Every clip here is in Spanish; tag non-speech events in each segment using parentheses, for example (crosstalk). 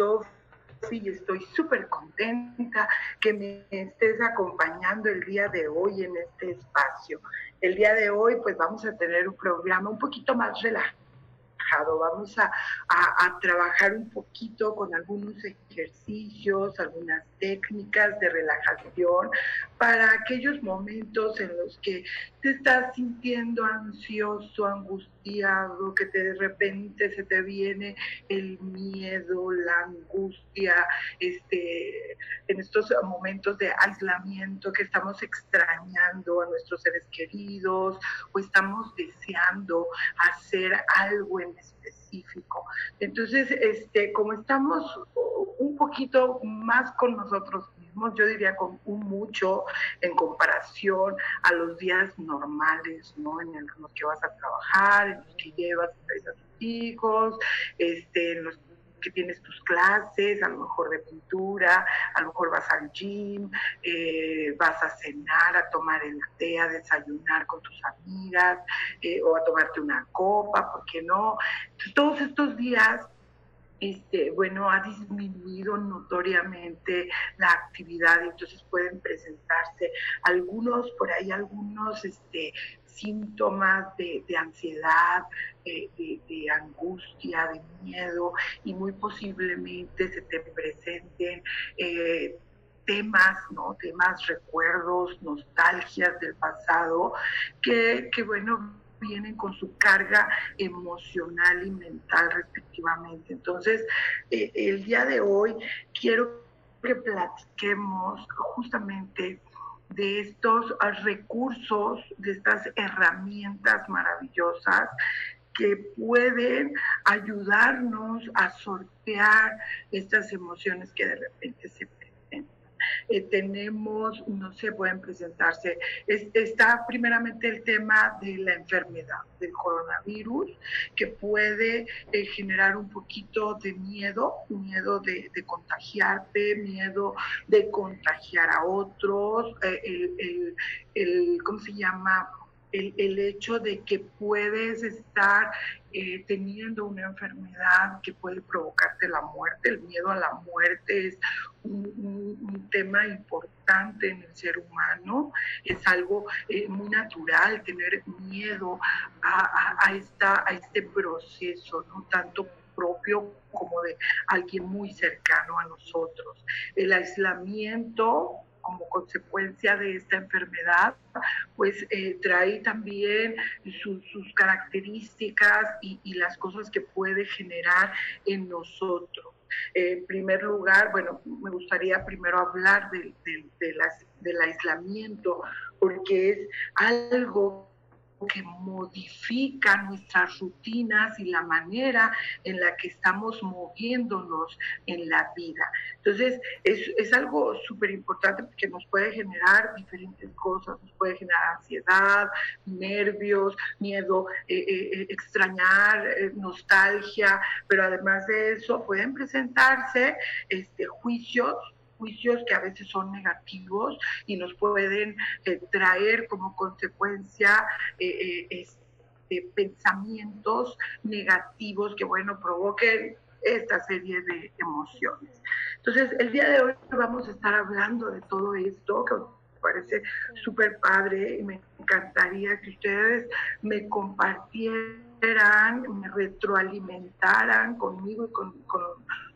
Sofi estoy súper contenta que me estés acompañando el día de hoy en este espacio. El día de hoy pues vamos a tener un programa un poquito más relajado Vamos a, trabajar un poquito con algunos ejercicios, algunas técnicas de relajación para aquellos momentos en los que te estás sintiendo ansioso, angustiado, que de repente se te viene el miedo, la angustia, este, en estos momentos de aislamiento que estamos extrañando a nuestros seres queridos o estamos deseando hacer algo en Entonces, este, como estamos un poquito más con nosotros mismos, yo diría con un mucho en comparación a los días normales, ¿no? En los que vas a trabajar, en los que llevas a tus hijos, este, en los que tienes tus clases, a lo mejor de pintura, a lo mejor vas al gym, eh, vas a cenar, a tomar el té, a desayunar con tus amigas eh, o a tomarte una copa, ¿por qué no? todos estos días este, bueno, ha disminuido notoriamente la actividad, entonces pueden presentarse algunos, por ahí algunos este, síntomas de, ansiedad, de, angustia, de miedo y muy posiblemente se te presenten eh, temas, ¿no? Temas, recuerdos, nostalgias del pasado que, que bueno, vienen con su carga emocional y mental respectivamente. Entonces, eh, el día de hoy quiero que platiquemos justamente de estos recursos, de estas herramientas maravillosas que pueden ayudarnos a sortear estas emociones que de repente se eh, tenemos, no se pueden presentarse. está primeramente el tema de la enfermedad del coronavirus, que puede eh, generar un poquito de miedo, miedo de, contagiarte, miedo de contagiar a otros, eh, el, el, ¿cómo se llama? El, hecho de que puedes estar eh, teniendo una enfermedad que puede provocarte la muerte. El miedo a la muerte es un, tema importante en el ser humano, es algo eh, muy natural tener miedo a, esta, a este proceso, no tanto propio como de alguien muy cercano a nosotros. El aislamiento como consecuencia de esta enfermedad, pues eh, trae también sus características y, las cosas que puede generar en nosotros. en primer lugar, bueno, me gustaría primero hablar del aislamiento, porque es algo que modifica nuestras rutinas y la manera en la que estamos moviéndonos en la vida. Entonces, es, es algo súper importante porque nos puede generar diferentes cosas, nos puede generar ansiedad, nervios, miedo, eh, eh, eh, extrañar, nostalgia, pero además de eso pueden presentarse este, juicios juicios que a veces son negativos y nos pueden eh, traer como consecuencia eh, eh, este, pensamientos negativos que, bueno, provoquen esta serie de emociones. Entonces, el día de hoy vamos a estar hablando de todo esto, que me parece súper padre y me encantaría que ustedes me compartieran, me retroalimentaran conmigo y con, con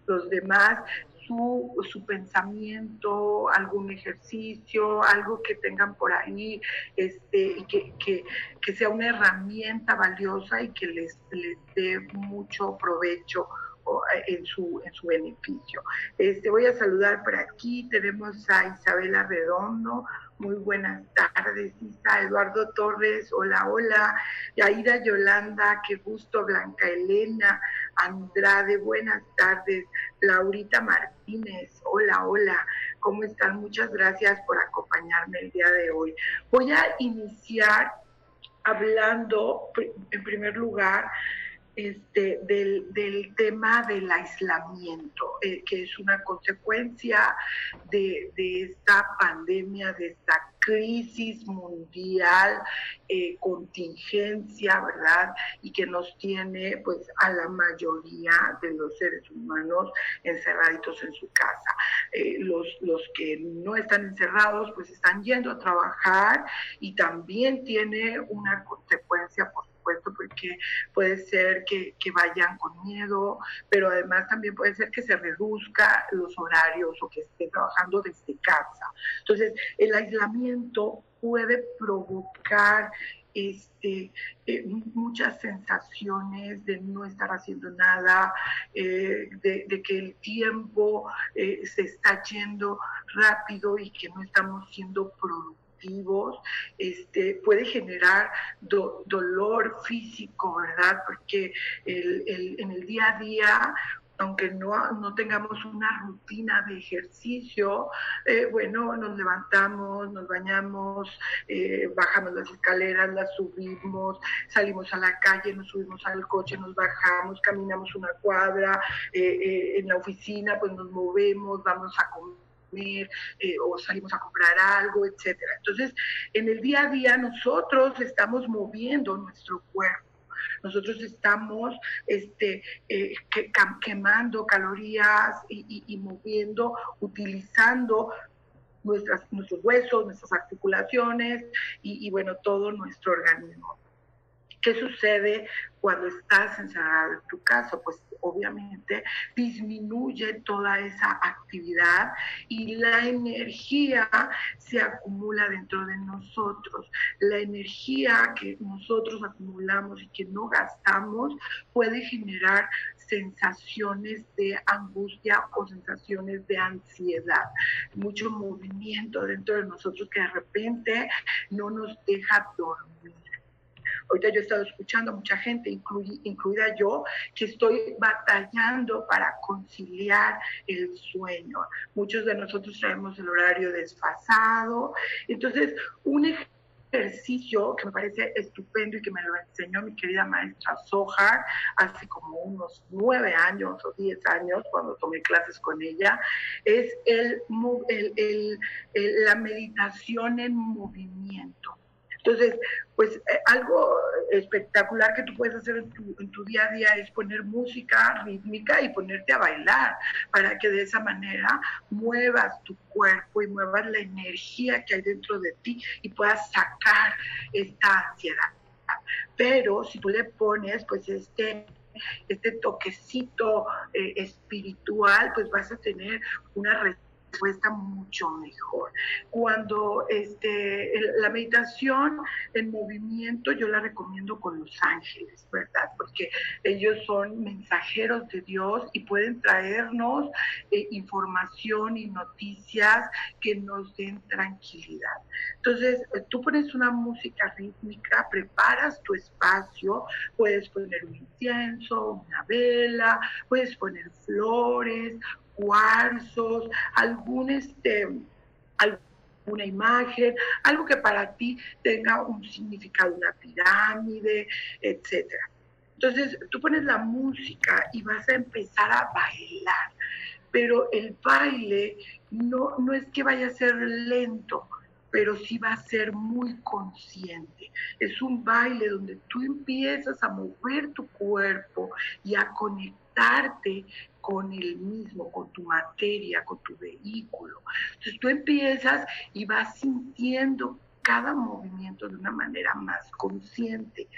los demás su, su, pensamiento, algún ejercicio, algo que tengan por ahí, este, que, que, que sea una herramienta valiosa y que les, les dé mucho provecho en su, en su beneficio. Este, voy a saludar por aquí, tenemos a Isabela Redondo, muy buenas tardes, Isa, Eduardo Torres, hola, hola, Yaira Yolanda, qué gusto, Blanca Elena, Andrade, buenas tardes, Laurita Martínez, hola, hola, ¿cómo están? Muchas gracias por acompañarme el día de hoy. Voy a iniciar hablando, en primer lugar, este, del, tema del aislamiento, eh, que es una consecuencia de, esta pandemia, de esta crisis mundial, eh, contingencia, ¿verdad? Y que nos tiene pues a la mayoría de los seres humanos encerraditos en su casa. Eh, los, los que no están encerrados pues están yendo a trabajar y también tiene una consecuencia por porque puede ser que, vayan con miedo, pero además también puede ser que se reduzca los horarios o que estén trabajando desde casa. Entonces, el aislamiento puede provocar este, eh, muchas sensaciones de no estar haciendo nada, eh, de, que el tiempo eh, se está yendo rápido y que no estamos siendo productivos este, puede generar dolor físico, ¿verdad? Porque en el día a día aunque no, no, tengamos una rutina de ejercicio, eh, bueno, nos levantamos, nos bañamos, eh, bajamos las escaleras, las subimos, salimos a la calle, nos subimos al coche, nos bajamos, caminamos una cuadra, eh, en la oficina pues nos movemos, vamos a comer eh, o salimos a comprar algo, etcétera. Entonces, en el día a día nosotros estamos moviendo nuestro cuerpo. Nosotros estamos este, eh, quemando calorías y, moviendo, utilizando nuestras, nuestros huesos, nuestras articulaciones y, y, bueno, todo nuestro organismo. ¿Qué sucede cuando estás encerrado en tu casa? Pues obviamente disminuye toda esa actividad y la energía se acumula dentro de nosotros. La energía que nosotros acumulamos y que no gastamos puede generar sensaciones de angustia o sensaciones de ansiedad, mucho movimiento dentro de nosotros que de repente no nos deja dormir. Ahorita yo he estado escuchando a mucha gente, incluida yo, que estoy batallando para conciliar el sueño. Muchos de nosotros traemos el horario desfasado. Entonces, un ejercicio que me parece estupendo y que me lo enseñó mi querida maestra Sohar hace como unos nueve años o diez años cuando tomé clases con ella, es el, la meditación en movimiento. Entonces, pues eh, algo espectacular que tú puedes hacer en tu, día a día es poner música rítmica y ponerte a bailar para que de esa manera muevas tu cuerpo y muevas la energía que hay dentro de ti y puedas sacar esta ansiedad. Pero si tú le pones pues este este toquecito eh, espiritual, pues vas a tener una respuesta respuesta mucho mejor. Cuando este, la meditación en movimiento yo la recomiendo con los ángeles, ¿verdad? Porque ellos son mensajeros de Dios y pueden traernos eh, información y noticias que nos den tranquilidad. Entonces, tú pones una música rítmica, preparas tu espacio, puedes poner un incienso, una vela, puedes poner flores, cuarzos, algún este, alguna imagen, algo que para ti tenga un significado, una pirámide, etcétera. Entonces, tú pones la música y vas a empezar a bailar, pero el baile no, no es que vaya a ser lento, pero sí va a ser muy consciente. Es un baile donde tú empiezas a mover tu cuerpo y a conectarte con el mismo, con tu materia, con tu vehículo. Entonces tú empiezas y vas sintiendo cada movimiento de una manera más consciente.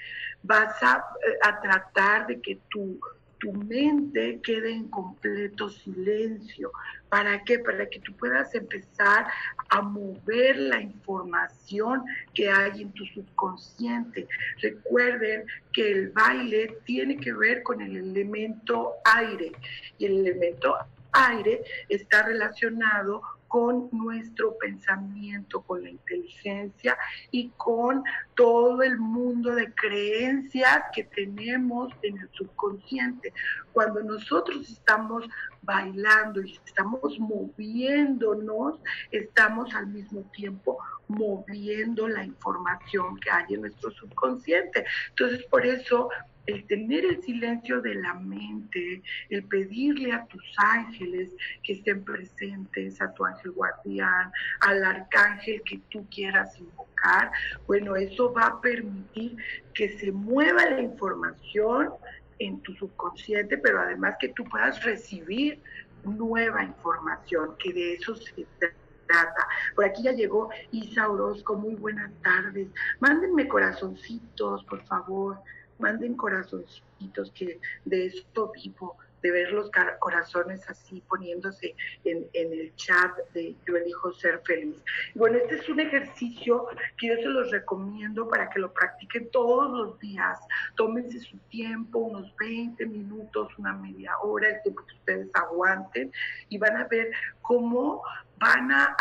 Vas a, eh, tratar de que tu, tu mente quede en completo silencio. ¿Para qué? Para que tú puedas empezar a mover la información que hay en tu subconsciente. Recuerden que el baile tiene que ver con el elemento aire y el elemento aire está relacionado con nuestro pensamiento, con la inteligencia y con todo el mundo de creencias que tenemos en el subconsciente. Cuando nosotros estamos bailando y estamos moviéndonos, estamos al mismo tiempo moviendo la información que hay en nuestro subconsciente. Entonces, por eso el tener el silencio de la mente, el pedirle a tus ángeles que estén presentes, a tu ángel guardián, al arcángel que tú quieras invocar, bueno, eso va a permitir que se mueva la información en tu subconsciente, pero además que tú puedas recibir nueva información, que de eso se trata. Por aquí ya llegó Isa Orozco, muy buenas tardes. Mándenme corazoncitos, por favor manden corazoncitos que de esto vivo, de ver los corazones así poniéndose en, el chat de Yo elijo ser feliz. Bueno, este es un ejercicio que yo se los recomiendo para que lo practiquen todos los días. Tómense su tiempo, unos 20 minutos, una media hora, el tiempo que ustedes aguanten y van a ver cómo van a,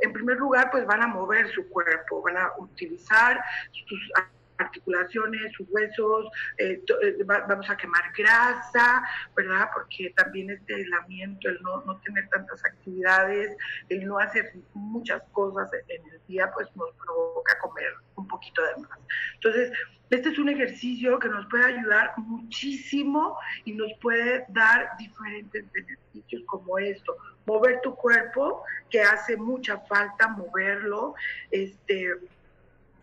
en primer lugar, pues van a mover su cuerpo, van a utilizar sus articulaciones, sus huesos, eh, eh, vamos a quemar grasa, ¿verdad? Porque también este aislamiento, el no, no, tener tantas actividades, el no hacer muchas cosas en el día, pues nos provoca comer un poquito de más. Entonces, este es un ejercicio que nos puede ayudar muchísimo y nos puede dar diferentes beneficios como esto. Mover tu cuerpo, que hace mucha falta moverlo, este,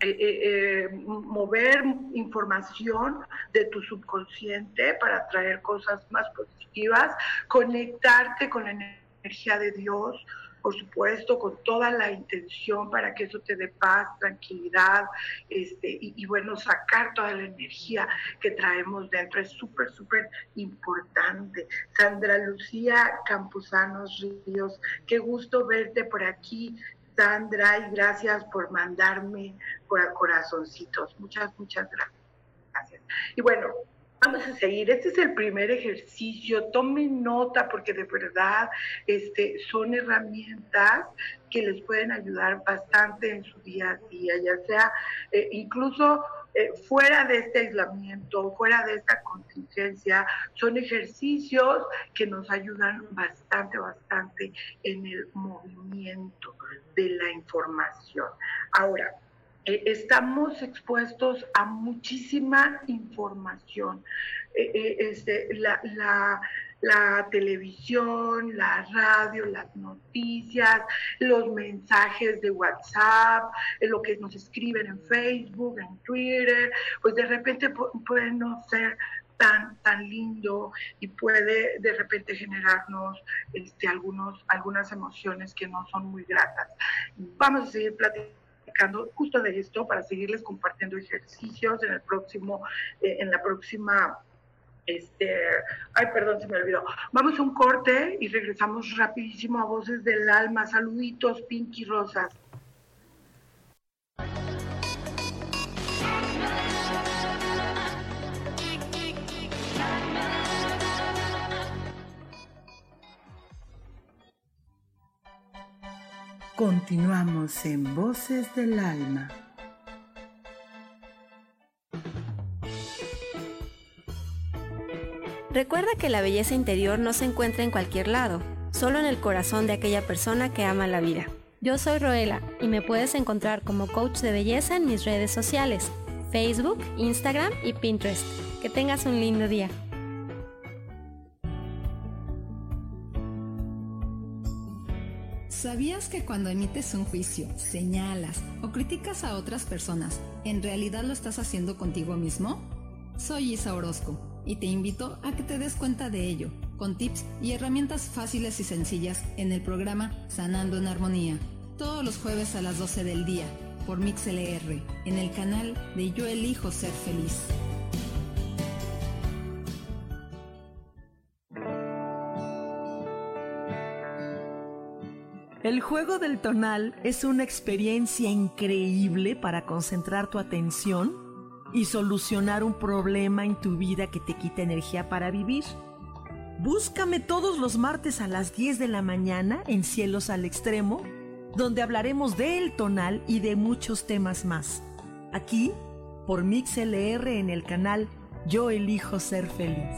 eh, eh, eh, mover información de tu subconsciente para traer cosas más positivas, conectarte con la energía de Dios, por supuesto, con toda la intención para que eso te dé paz, tranquilidad, este, y, bueno, sacar toda la energía que traemos dentro es súper, súper importante. Sandra Lucía Camposanos Ríos, qué gusto verte por aquí. Sandra, y gracias por mandarme corazoncitos. Muchas, muchas gracias. Y bueno, vamos a seguir. Este es el primer ejercicio. Tomen nota porque de verdad este, son herramientas que les pueden ayudar bastante en su día a día, ya sea eh, incluso eh, fuera de este aislamiento, fuera de esta contingencia, son ejercicios que nos ayudan bastante, bastante en el movimiento de la información. Ahora, eh, estamos expuestos a muchísima información. Eh, este, la, televisión, la radio, las noticias, los mensajes de WhatsApp, eh, lo que nos escriben en Facebook, en Twitter, pues de repente puede no ser tan, tan lindo y puede de repente generarnos este, algunos, algunas emociones que no son muy gratas. Vamos a seguir platicando justo de esto para seguirles compartiendo ejercicios en el próximo, eh, en la próxima este, ay, perdón, se me olvidó. Vamos a un corte y regresamos rapidísimo a Voces del Alma. Saluditos, Pinky Rosas. Continuamos en Voces del Alma. Recuerda que la belleza interior no se encuentra en cualquier lado, solo en el corazón de aquella persona que ama la vida. Yo soy Roela y me puedes encontrar como coach de belleza en mis redes sociales, Facebook, Instagram y Pinterest. Que tengas un lindo día. ¿Sabías que cuando emites un juicio, señalas o criticas a otras personas, en realidad lo estás haciendo contigo mismo? Soy Isa Orozco y te invito a que te des cuenta de ello con tips y herramientas fáciles y sencillas en el programa Sanando en Armonía, todos los jueves a las 12 del día por MixLR en el canal de Yo elijo ser feliz. El juego del tonal es una experiencia increíble para concentrar tu atención y solucionar un problema en tu vida que te quita energía para vivir. Búscame todos los martes a las 10 de la mañana en Cielos al Extremo, donde hablaremos del tonal y de muchos temas más. Aquí, por MixLR en el canal Yo elijo ser feliz.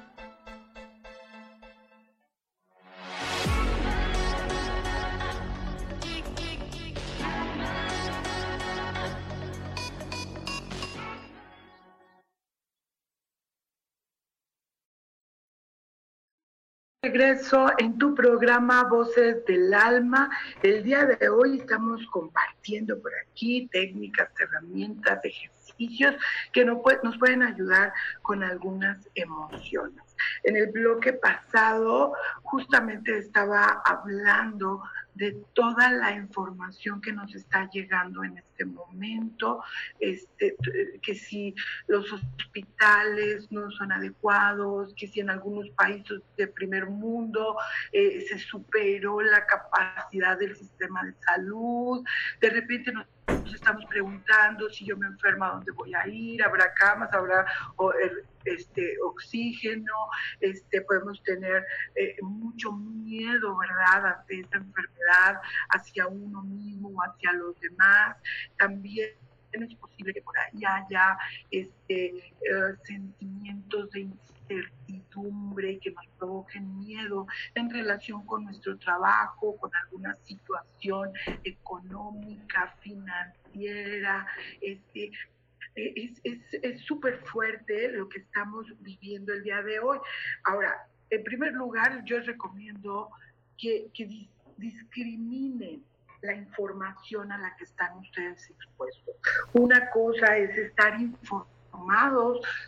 Regreso en tu programa Voces del Alma. El día de hoy estamos compartiendo por aquí técnicas, herramientas, ejercicios que nos, pueden ayudar con algunas emociones. En el bloque pasado justamente estaba hablando de toda la información que nos está llegando en este momento, este, que si los hospitales no son adecuados, que si en algunos países de primer mundo eh, se superó la capacidad del sistema de salud, de repente nos estamos preguntando si yo me enfermo, ¿a dónde voy a ir? ¿Habrá camas? ¿Habrá este, oxígeno? Este, podemos tener eh, mucho miedo, ¿verdad?, ante esta enfermedad, hacia uno mismo, hacia los demás. También es posible que por ahí haya este, eh, sentimientos de incertidumbre que nos provoquen miedo en relación con nuestro trabajo, con alguna situación económica, financiera. Este, es súper fuerte lo que estamos viviendo el día de hoy. Ahora, en primer lugar, yo recomiendo que, que discriminen la información a la que están ustedes expuestos. Una cosa es estar informados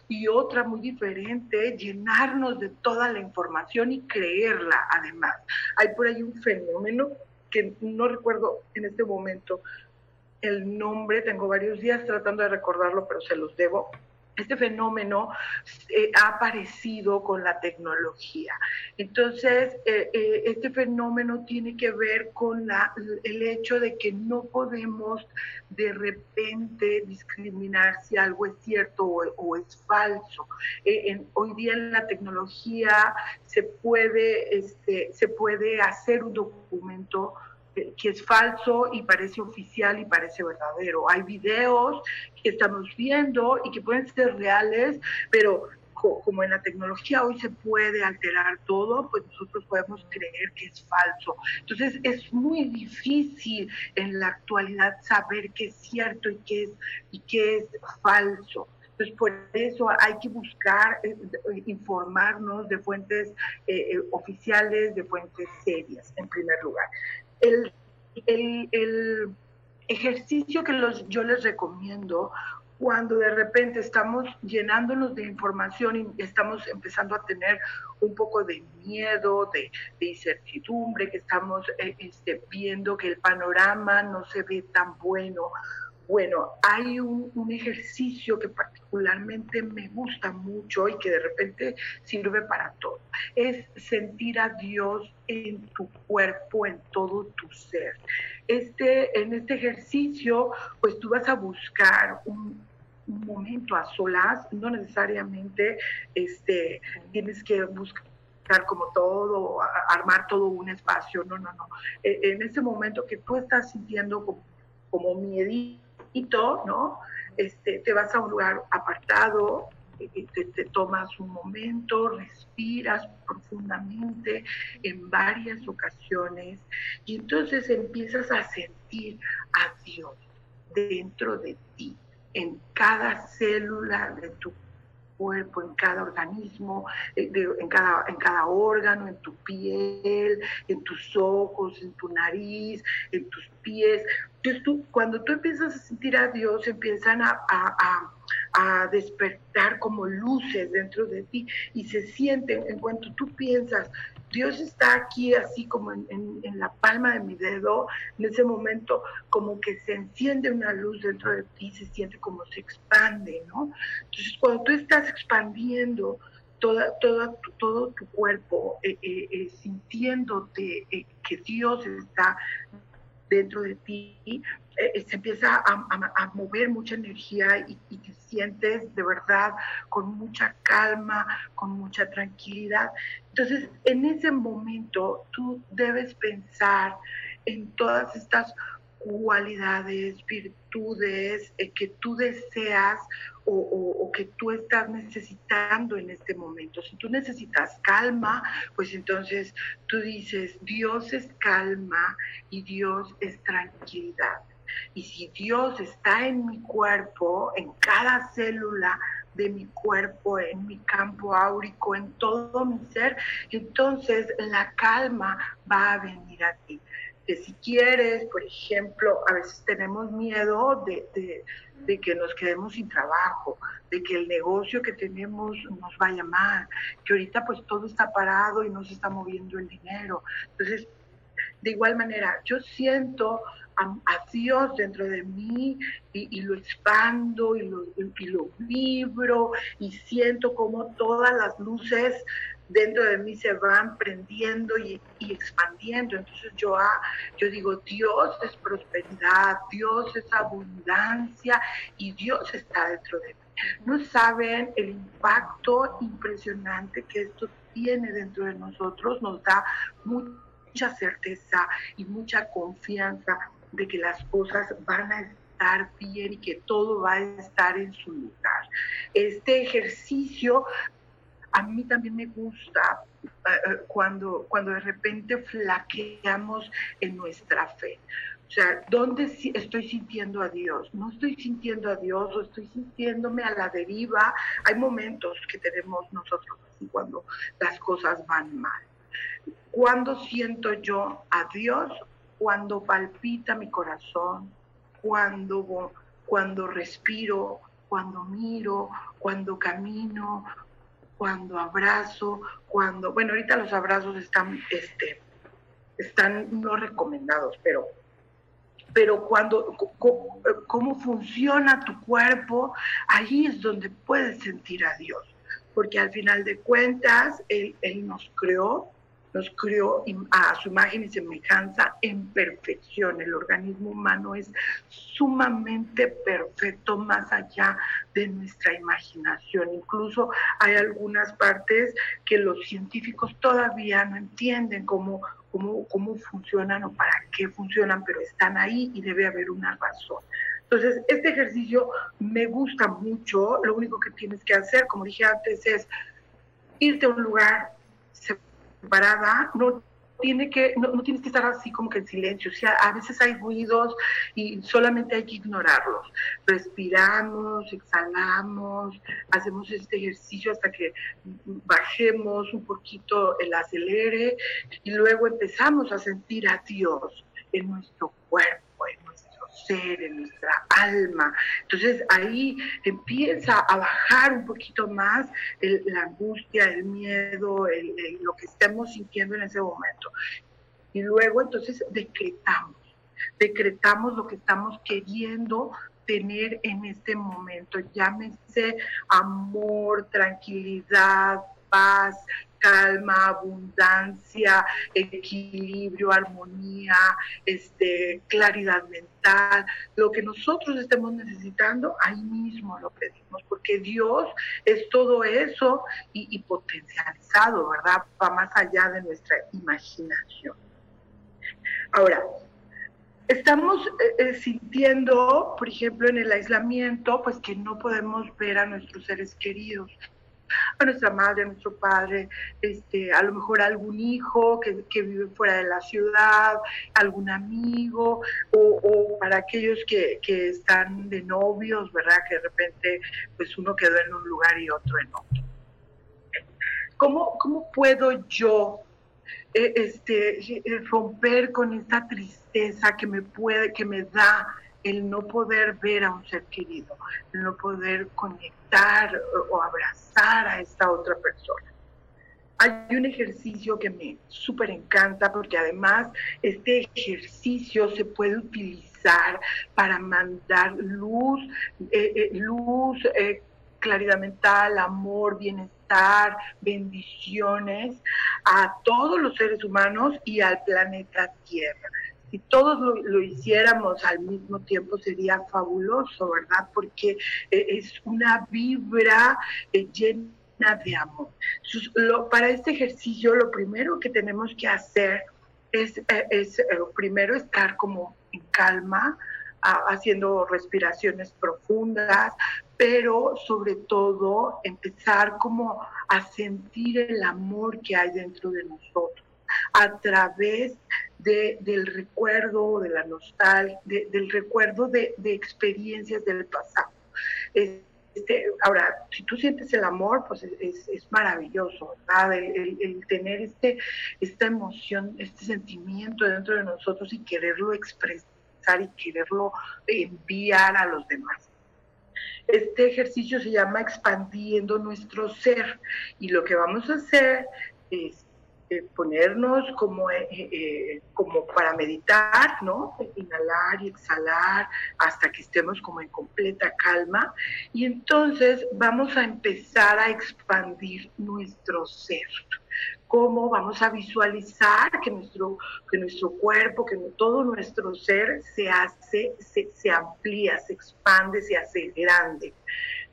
y otra muy diferente, llenarnos de toda la información y creerla además. Hay por ahí un fenómeno que no recuerdo en este momento el nombre, tengo varios días tratando de recordarlo, pero se los debo, este fenómeno eh, ha aparecido con la tecnología. Entonces, eh, eh, este fenómeno tiene que ver con la, el hecho de que no podemos de repente discriminar si algo es cierto o, es falso. hoy día en la tecnología se puede, este, se puede hacer un documento que es falso y parece oficial y parece verdadero. Hay videos que estamos viendo y que pueden ser reales, pero como en la tecnología hoy se puede alterar todo, pues nosotros podemos creer que es falso. Entonces es muy difícil en la actualidad saber qué es cierto y qué es, y qué es falso. Entonces, por eso hay que buscar eh, informarnos de fuentes eh, eh, oficiales, de fuentes serias, en primer lugar el, ejercicio que los, yo les recomiendo cuando de repente estamos llenándonos de información y estamos empezando a tener un poco de miedo, de, incertidumbre, que estamos eh, este, viendo que el panorama no se ve tan bueno. Bueno, hay un, ejercicio que particularmente me gusta mucho y que de repente sirve para todo. Es sentir a Dios en tu cuerpo, en todo tu ser. Este, en este ejercicio, pues tú vas a buscar un, momento a solas, no necesariamente este, tienes que buscar como todo, armar todo un espacio, no, no, no. E, en ese momento que tú estás sintiendo como, como ¿no? Este, te vas a un lugar apartado, te, tomas un momento, respiras profundamente en varias ocasiones y entonces empiezas a sentir a Dios dentro de ti, en cada célula de tu cuerpo, en cada organismo, eh, en, cada, en cada órgano, en tu piel, en tus ojos, en tu nariz, en tus pies. Entonces tú, cuando tú empiezas a sentir a Dios, empiezan a, a, a despertar como luces dentro de ti y se sienten, en cuanto tú piensas, Dios está aquí así como en, la palma de mi dedo, en ese momento como que se enciende una luz dentro de ti, se siente como se expande, ¿no? Entonces cuando tú estás expandiendo toda, toda, todo tu cuerpo, eh, eh, eh, sintiéndote que Dios está dentro de ti, se empieza a, mover mucha energía y, y, te sientes de verdad con mucha calma, con mucha tranquilidad. Entonces, en ese momento tú debes pensar en todas estas cualidades, virtudes eh, que tú deseas o, que tú estás necesitando en este momento. Si tú necesitas calma, pues entonces tú dices, Dios es calma y Dios es tranquilidad. Y si Dios está en mi cuerpo, en cada célula de mi cuerpo, en mi campo áurico, en todo mi ser, entonces la calma va a venir a ti. Que si quieres, por ejemplo, a veces tenemos miedo de, de, que nos quedemos sin trabajo, de que el negocio que tenemos nos vaya mal, que ahorita pues todo está parado y no se está moviendo el dinero. Entonces, de igual manera, yo siento a, Dios dentro de mí y, lo expando y lo, y lo vibro y siento como todas las luces dentro de mí se van prendiendo y, expandiendo. Entonces yo, ah, yo digo, Dios es prosperidad, Dios es abundancia y Dios está dentro de mí. No saben el impacto impresionante que esto tiene dentro de nosotros, nos da mucha certeza y mucha confianza de que las cosas van a estar bien y que todo va a estar en su lugar. Este ejercicio a mí también me gusta eh, eh, cuando, cuando de repente flaqueamos en nuestra fe. O sea, ¿dónde estoy sintiendo a Dios? No estoy sintiendo a Dios o estoy sintiéndome a la deriva. Hay momentos que tenemos nosotros así cuando las cosas van mal. ¿Cuándo siento yo a Dios cuando palpita mi corazón, cuando, cuando respiro, cuando miro, cuando camino, cuando abrazo, cuando, bueno, ahorita los abrazos están, este, están no recomendados, pero, pero cuando, cómo funciona tu cuerpo, ahí es donde puedes sentir a Dios, porque al final de cuentas, Él, él nos creó nos crió a su imagen y semejanza en perfección. El organismo humano es sumamente perfecto más allá de nuestra imaginación. Incluso hay algunas partes que los científicos todavía no entienden cómo, cómo, cómo funcionan o para qué funcionan, pero están ahí y debe haber una razón. Entonces, este ejercicio me gusta mucho. Lo único que tienes que hacer, como dije antes, es irte a un lugar parada, no tiene que, no, tienes que estar así como que en silencio, o sea, a veces hay ruidos y solamente hay que ignorarlos. Respiramos, exhalamos, hacemos este ejercicio hasta que bajemos un poquito el acelere y luego empezamos a sentir a Dios en nuestro cuerpo ser, en nuestra alma. Entonces ahí empieza a bajar un poquito más la angustia, el miedo, lo que estemos sintiendo en ese momento. Y luego entonces decretamos, decretamos lo que estamos queriendo tener en este momento. Llámese amor, tranquilidad, paz, calma, abundancia, equilibrio, armonía, este, claridad mental, lo que nosotros estemos necesitando, ahí mismo lo pedimos, porque Dios es todo eso y, potencializado, ¿verdad? Va más allá de nuestra imaginación. Ahora, estamos eh, eh, sintiendo, por ejemplo, en el aislamiento, pues que no podemos ver a nuestros seres queridos. A nuestra madre, a nuestro padre, este, a lo mejor algún hijo que, que vive fuera de la ciudad, algún amigo, o, para aquellos que, que, están de novios, ¿verdad? Que de repente pues uno quedó en un lugar y otro en otro. ¿Cómo, cómo puedo yo eh, este, romper con esta tristeza que me puede, que me da el no poder ver a un ser querido, el no poder conectar o abrazar a esta otra persona. Hay un ejercicio que me súper encanta porque además este ejercicio se puede utilizar para mandar luz, eh, luz, claridad mental, amor, bienestar, bendiciones a todos los seres humanos y al planeta Tierra. Si todos lo, hiciéramos al mismo tiempo sería fabuloso, ¿verdad? Porque eh, es una vibra eh, llena de amor. para este ejercicio lo primero que tenemos que hacer es, eh, es primero estar como en calma, haciendo respiraciones profundas, pero sobre todo empezar como a sentir el amor que hay dentro de nosotros a través del recuerdo, de la nostalgia, del recuerdo de, experiencias del pasado. Este, ahora, si tú sientes el amor, pues es, maravilloso, ¿verdad? El, tener este, esta emoción, este sentimiento dentro de nosotros y quererlo expresar y quererlo enviar a los demás. Este ejercicio se llama expandiendo nuestro ser y lo que vamos a hacer es ponernos como, eh, eh, como para meditar, ¿no? Inhalar y exhalar hasta que estemos como en completa calma y entonces vamos a empezar a expandir nuestro ser cómo vamos a visualizar que nuestro, que nuestro cuerpo, que todo nuestro ser se hace, se, se amplía, se expande, se hace grande.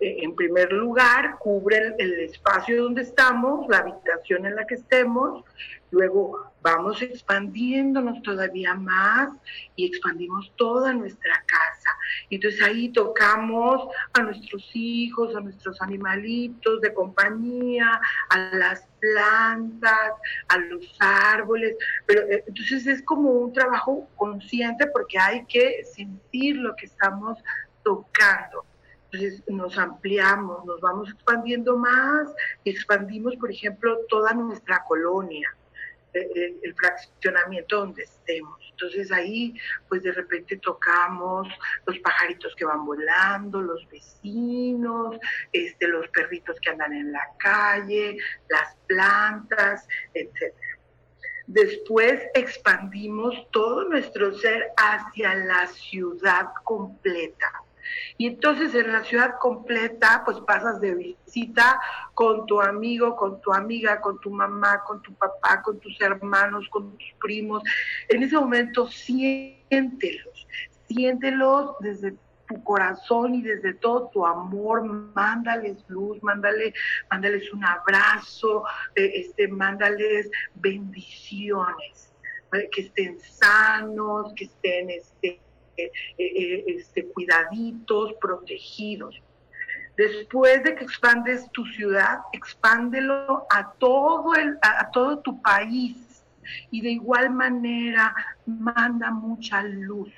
Eh, en primer lugar, cubre el, espacio donde estamos, la habitación en la que estemos, luego vamos expandiéndonos todavía más y expandimos toda nuestra casa. Entonces ahí tocamos a nuestros hijos, a nuestros animalitos de compañía, a las plantas, a los árboles, pero eh, entonces es como un trabajo consciente porque hay que sentir lo que estamos tocando. Entonces nos ampliamos, nos vamos expandiendo más expandimos, por ejemplo, toda nuestra colonia, el, fraccionamiento donde estemos. Entonces ahí, pues de repente tocamos los pajaritos que van volando, los vecinos, este, los perritos que andan en la calle, las plantas, etc. Después expandimos todo nuestro ser hacia la ciudad completa y entonces en la ciudad completa, pues pasas de visita con tu amigo, con tu amiga, con tu mamá, con tu papá, con tus hermanos, con tus primos. En ese momento siéntelos, siéntelos desde tu corazón y desde todo tu amor, mándales luz, mándale, mándales un abrazo, eh, este, mándales bendiciones, que estén sanos, que estén este, eh, eh, este, cuidaditos, protegidos. Después de que expandes tu ciudad, expándelo a todo, el, a todo tu país y de igual manera manda mucha luz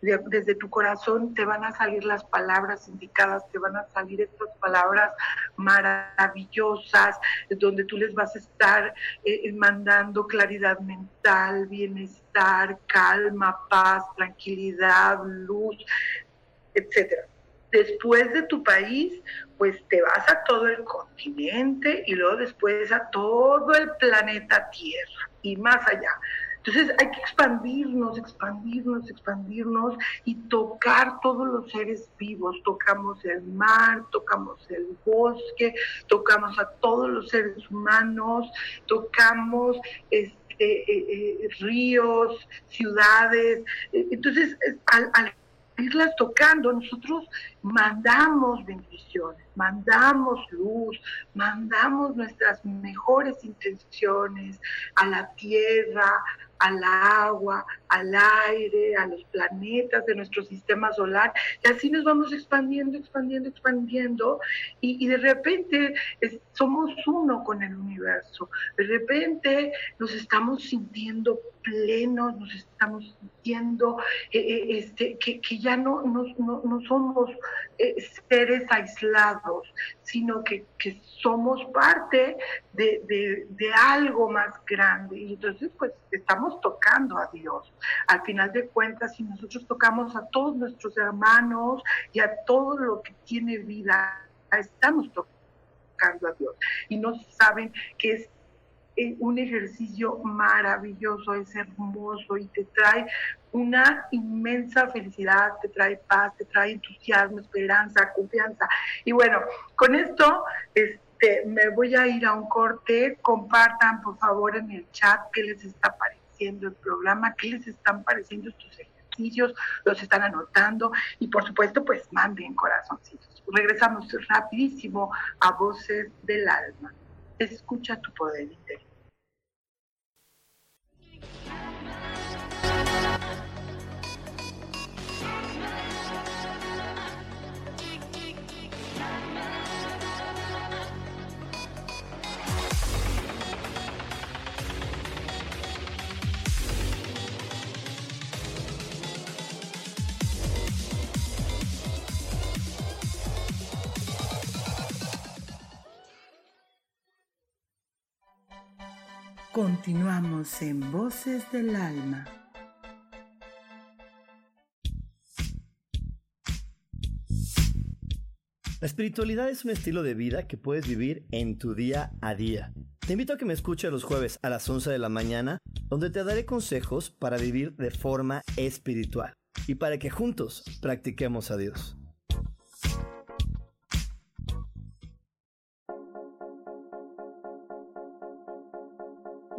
desde tu corazón te van a salir las palabras indicadas, te van a salir estas palabras maravillosas, donde tú les vas a estar eh, eh, mandando claridad mental, bienestar, calma, paz, tranquilidad, luz, etcétera. Después de tu país, pues te vas a todo el continente y luego después a todo el planeta Tierra y más allá. Entonces hay que expandirnos, expandirnos, expandirnos y tocar todos los seres vivos. Tocamos el mar, tocamos el bosque, tocamos a todos los seres humanos, tocamos este, eh, eh, ríos, ciudades. Entonces, al, al irlas tocando, nosotros mandamos bendiciones, mandamos luz, mandamos nuestras mejores intenciones a la tierra, al agua, al aire, a los planetas de nuestro sistema solar, y así nos vamos expandiendo, expandiendo, expandiendo, y, de repente somos uno con el universo, de repente nos estamos sintiendo plenos, nos estamos sintiendo eh, eh, este, que, ya no, no, somos eh, seres aislados, sino que, somos parte de, de, algo más grande. Y entonces, pues, estamos tocando a Dios. Al final de cuentas, si nosotros tocamos a todos nuestros hermanos y a todo lo que tiene vida, estamos tocando a Dios. Y no saben que es un ejercicio maravilloso, es hermoso y te trae una inmensa felicidad, te trae paz, te trae entusiasmo, esperanza, confianza. Y bueno, con esto este, me voy a ir a un corte. Compartan por favor en el chat qué les está pareciendo el programa, qué les están pareciendo estos ejercicios, los están anotando y por supuesto pues manden corazoncitos. Regresamos rapidísimo a Voces del Alma. Escucha tu poder interior. Continuamos en Voces del Alma. La espiritualidad es un estilo de vida que puedes vivir en tu día a día. Te invito a que me escuches los jueves a las 11 de la mañana, donde te daré consejos para vivir de forma espiritual y para que juntos practiquemos a Dios.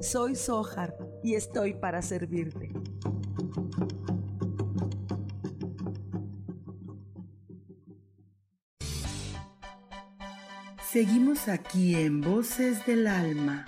soy Sohar y estoy para servirte. Seguimos aquí en Voces del Alma.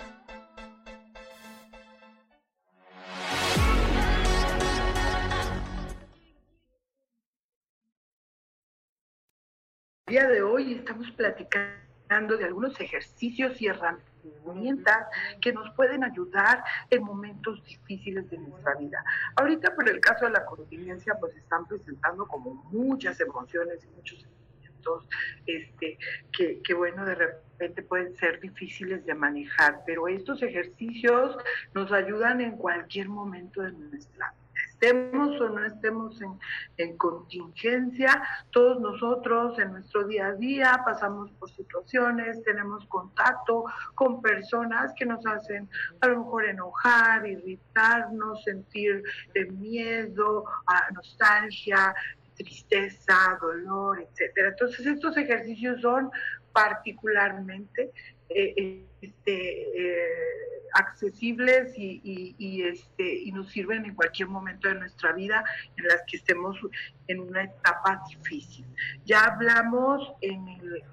El día de hoy estamos platicando de algunos ejercicios y herramientas herramientas que nos pueden ayudar en momentos difíciles de nuestra vida. Ahorita por el caso de la contingencia pues están presentando como muchas emociones y muchos sentimientos este, que, que bueno, de repente pueden ser difíciles de manejar, pero estos ejercicios nos ayudan en cualquier momento de nuestra estemos o no estemos en, en, contingencia, todos nosotros en nuestro día a día pasamos por situaciones, tenemos contacto con personas que nos hacen a lo mejor enojar, irritarnos, sentir eh, miedo, nostalgia, tristeza, dolor, etcétera. Entonces estos ejercicios son particularmente eh, este, eh, accesibles y, y, este, y nos sirven en cualquier momento de nuestra vida en las que estemos en una etapa difícil. Ya hablamos en el,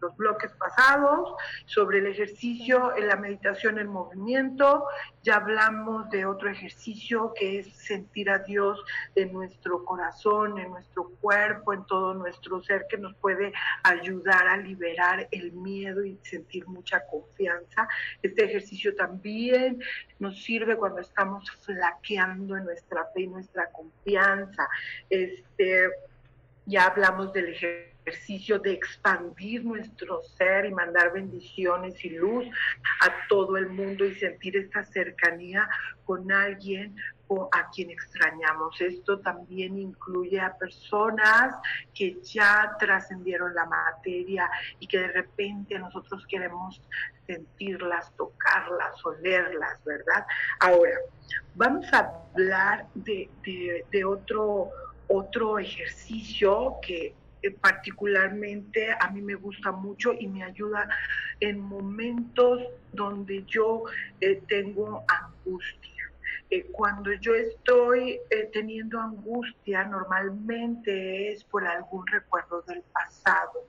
los bloques pasados, sobre el ejercicio, en la meditación en movimiento. Ya hablamos de otro ejercicio que es sentir a Dios en nuestro corazón, en nuestro cuerpo, en todo nuestro ser, que nos puede ayudar a liberar el miedo y sentir mucha confianza. Este ejercicio también nos sirve cuando estamos flaqueando en nuestra fe y nuestra confianza. Este, ya hablamos del ejercicio de expandir nuestro ser y mandar bendiciones y luz a todo el mundo y sentir esta cercanía con alguien o a quien extrañamos. Esto también incluye a personas que ya trascendieron la materia y que de repente nosotros queremos sentirlas, tocarlas, olerlas, ¿verdad? Ahora, vamos a hablar de, de otro, otro ejercicio que particularmente a mí me gusta mucho y me ayuda en momentos donde yo eh, tengo angustia. Eh, cuando yo estoy teniendo angustia, normalmente es por algún recuerdo del pasado.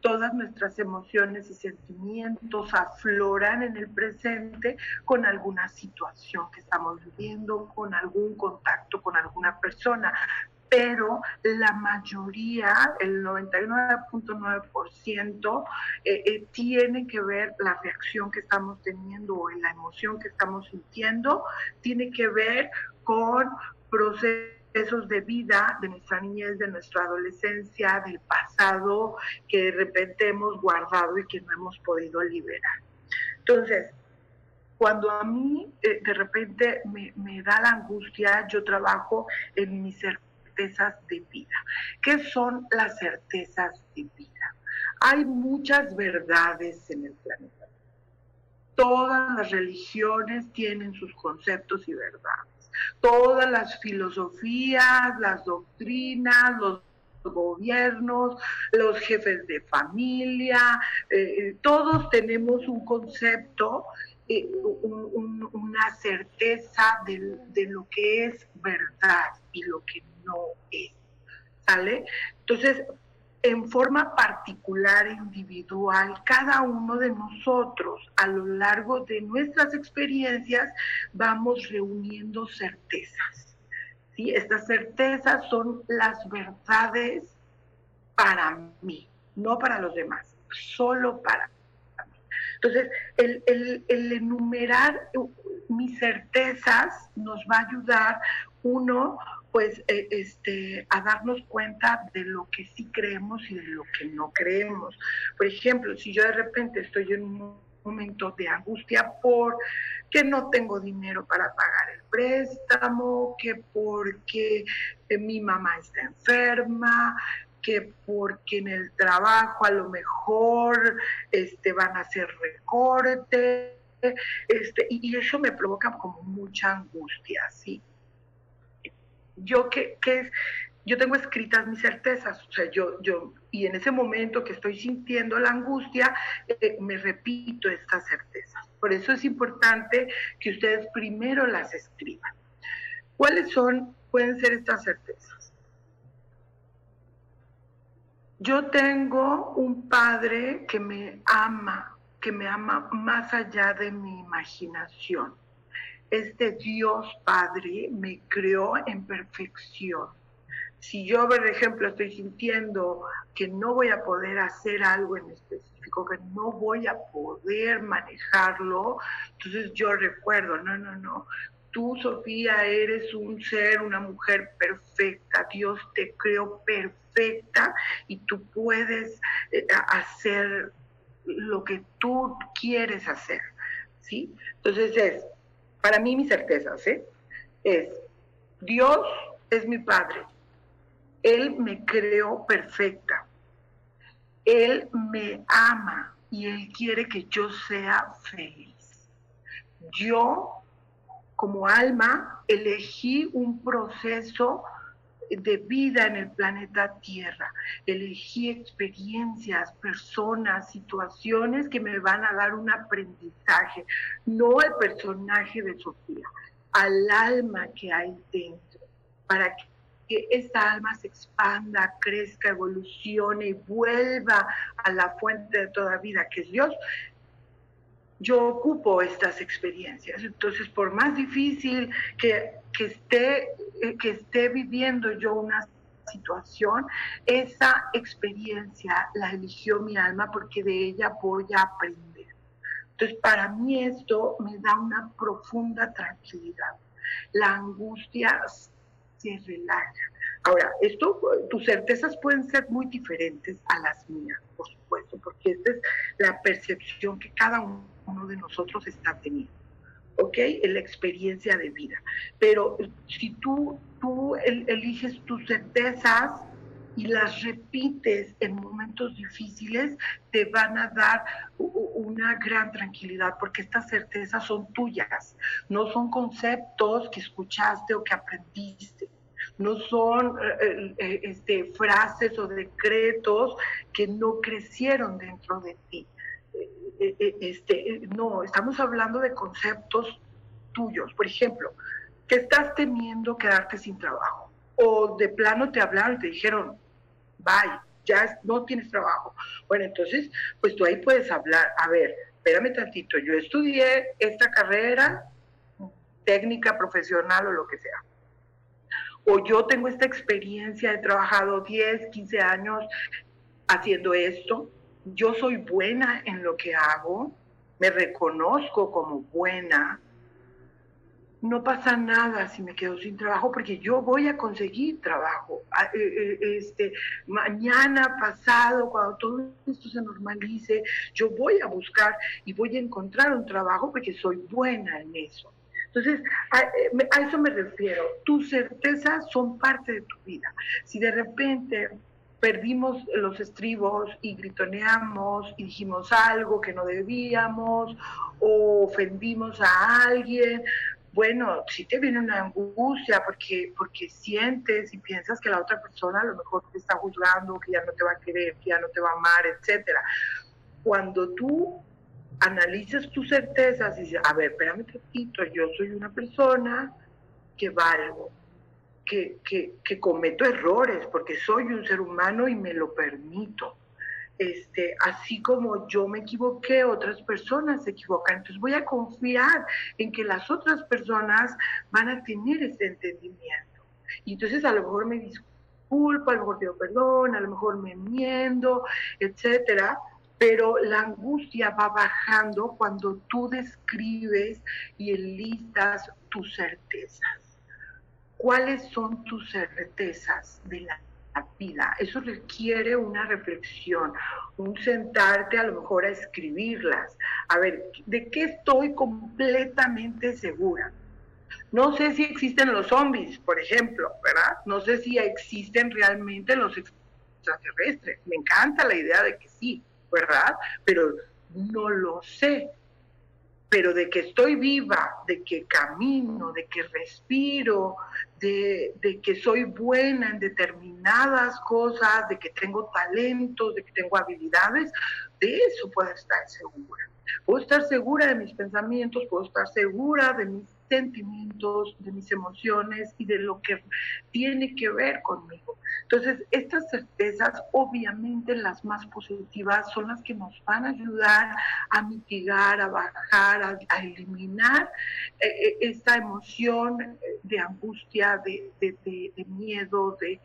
Todas nuestras emociones y sentimientos afloran en el presente con alguna situación que estamos viviendo, con algún contacto con alguna persona, pero la mayoría, el 99.9%, eh, eh, tiene que ver la reacción que estamos teniendo o la emoción que estamos sintiendo, tiene que ver con procesos de vida de nuestra niñez, de nuestra adolescencia, del pasado que de repente hemos guardado y que no hemos podido liberar. Entonces, cuando a mí eh, de repente me, me, da la angustia, yo trabajo en mi ser certezas de vida. ¿Qué son las certezas de vida? Hay muchas verdades en el planeta. Todas las religiones tienen sus conceptos y verdades. Todas las filosofías, las doctrinas, los gobiernos, los jefes de familia, eh, eh, todos tenemos un concepto, eh, una certeza de, de, lo que es verdad y lo que no es. ¿Sale? Entonces, en forma particular individual, cada uno de nosotros a lo largo de nuestras experiencias vamos reuniendo certezas. ¿sí? Estas certezas son las verdades para mí, no para los demás, solo para mí. Entonces, el, el, enumerar mis certezas nos va a ayudar, uno, pues eh, este, a darnos cuenta de lo que sí creemos y de lo que no creemos. Por ejemplo, si yo de repente estoy en un momento de angustia por que no tengo dinero para pagar el préstamo, que porque eh, mi mamá está enferma, que porque en el trabajo a lo mejor este, van a hacer recorte, este, y eso me provoca como mucha angustia, ¿sí? Yo es, yo tengo escritas mis certezas, o sea, yo, yo, y en ese momento que estoy sintiendo la angustia, eh, me repito estas certezas. Por eso es importante que ustedes primero las escriban. ¿Cuáles son, pueden ser estas certezas? Yo tengo un padre que me ama, que me ama más allá de mi imaginación este Dios Padre me creó en perfección. Si yo, por ejemplo, estoy sintiendo que no voy a poder hacer algo en específico, que no voy a poder manejarlo, entonces yo recuerdo, no, no, no, tú, Sofía, eres un ser, una mujer perfecta. Dios te creó perfecta y tú puedes eh, hacer lo que tú quieres hacer. ¿sí? Entonces es, para mí mis certezas ¿eh? es, Dios es mi Padre. Él me creó perfecta. Él me ama y Él quiere que yo sea feliz. Yo, como alma, elegí un proceso de vida en el planeta Tierra. Elegí experiencias, personas, situaciones que me van a dar un aprendizaje, no al personaje de Sofía, al alma que hay dentro, para que esta alma se expanda, crezca, evolucione y vuelva a la fuente de toda vida, que es Dios, yo ocupo estas experiencias. Entonces, por más difícil que, esté, eh, que esté viviendo yo una situación, esa experiencia la eligió mi alma porque de ella voy a aprender. Entonces, para mí esto me da una profunda tranquilidad. La angustia se relaja. Ahora, esto, tus certezas pueden ser muy diferentes a las mías, por supuesto, porque esta es la percepción que cada uno de nosotros está teniendo. ¿Ok? En la experiencia de vida. Pero si tú, tú eliges tus certezas y las repites en momentos difíciles, te van a dar una gran tranquilidad, porque estas certezas son tuyas, no son conceptos que escuchaste o que aprendiste no son eh, eh, este, frases o decretos que no crecieron dentro de ti. Eh, este, no, estamos hablando de conceptos tuyos. Por ejemplo, que estás temiendo quedarte sin trabajo o de plano te hablaron y te dijeron, bye, ya no tienes trabajo. Bueno, entonces, pues tú ahí puedes hablar, a ver, espérame tantito, yo estudié esta carrera, técnica profesional o lo que sea o yo tengo esta experiencia, he trabajado 10, 15 años haciendo esto, yo soy buena en lo que hago, me reconozco como buena, no pasa nada si me quedo sin trabajo porque yo voy a conseguir trabajo. Ah, eh, eh, este, mañana, pasado, cuando todo esto se normalice, yo voy a buscar y voy a encontrar un trabajo porque soy buena en eso. Entonces, eh, a, eso me refiero. Tus certezas son parte de tu vida. Si de repente perdimos los estribos y gritoneamos y dijimos algo que no debíamos o ofendimos a alguien, bueno, si te viene una angustia porque, porque sientes y piensas que la otra persona a lo mejor te está juzgando, que ya no te va a querer, que ya no te va a amar, etcétera. Cuando tú analizas tus certezas y dices, a ver, espérame un poquito, yo soy una persona que valgo, que, cometo errores, porque soy un ser humano y me lo permito. Este, así como yo me equivoqué, otras personas se equivocan. Entonces voy a confiar en que las otras personas van a tener ese entendimiento. Y entonces a lo mejor me disculpo, a lo mejor pido perdón, a lo mejor me enmiendo, etcétera pero la angustia va bajando cuando tú describes y enlistas tus certezas. ¿Cuáles son tus certezas de la vida? Eso requiere una reflexión, un sentarte a lo mejor a escribirlas. A ver, ¿de qué estoy completamente segura? No sé si existen los zombies, por ejemplo, ¿verdad? No sé si existen realmente los extraterrestres. Me encanta la idea de que sí, ¿verdad? Pero no lo sé. Pero de que estoy viva, de que camino, de que respiro, de, que soy buena en determinadas cosas, de que tengo talentos, de que tengo habilidades, de eso puedo estar segura. Puedo estar segura de mis pensamientos, puedo estar segura de mis sentimientos, de mis emociones y de lo que tiene que ver conmigo. Entonces, estas certezas, obviamente las más positivas, son las que nos van a ayudar a mitigar, a bajar, a, eliminar eh, eh, esta emoción de angustia, de, miedo, de,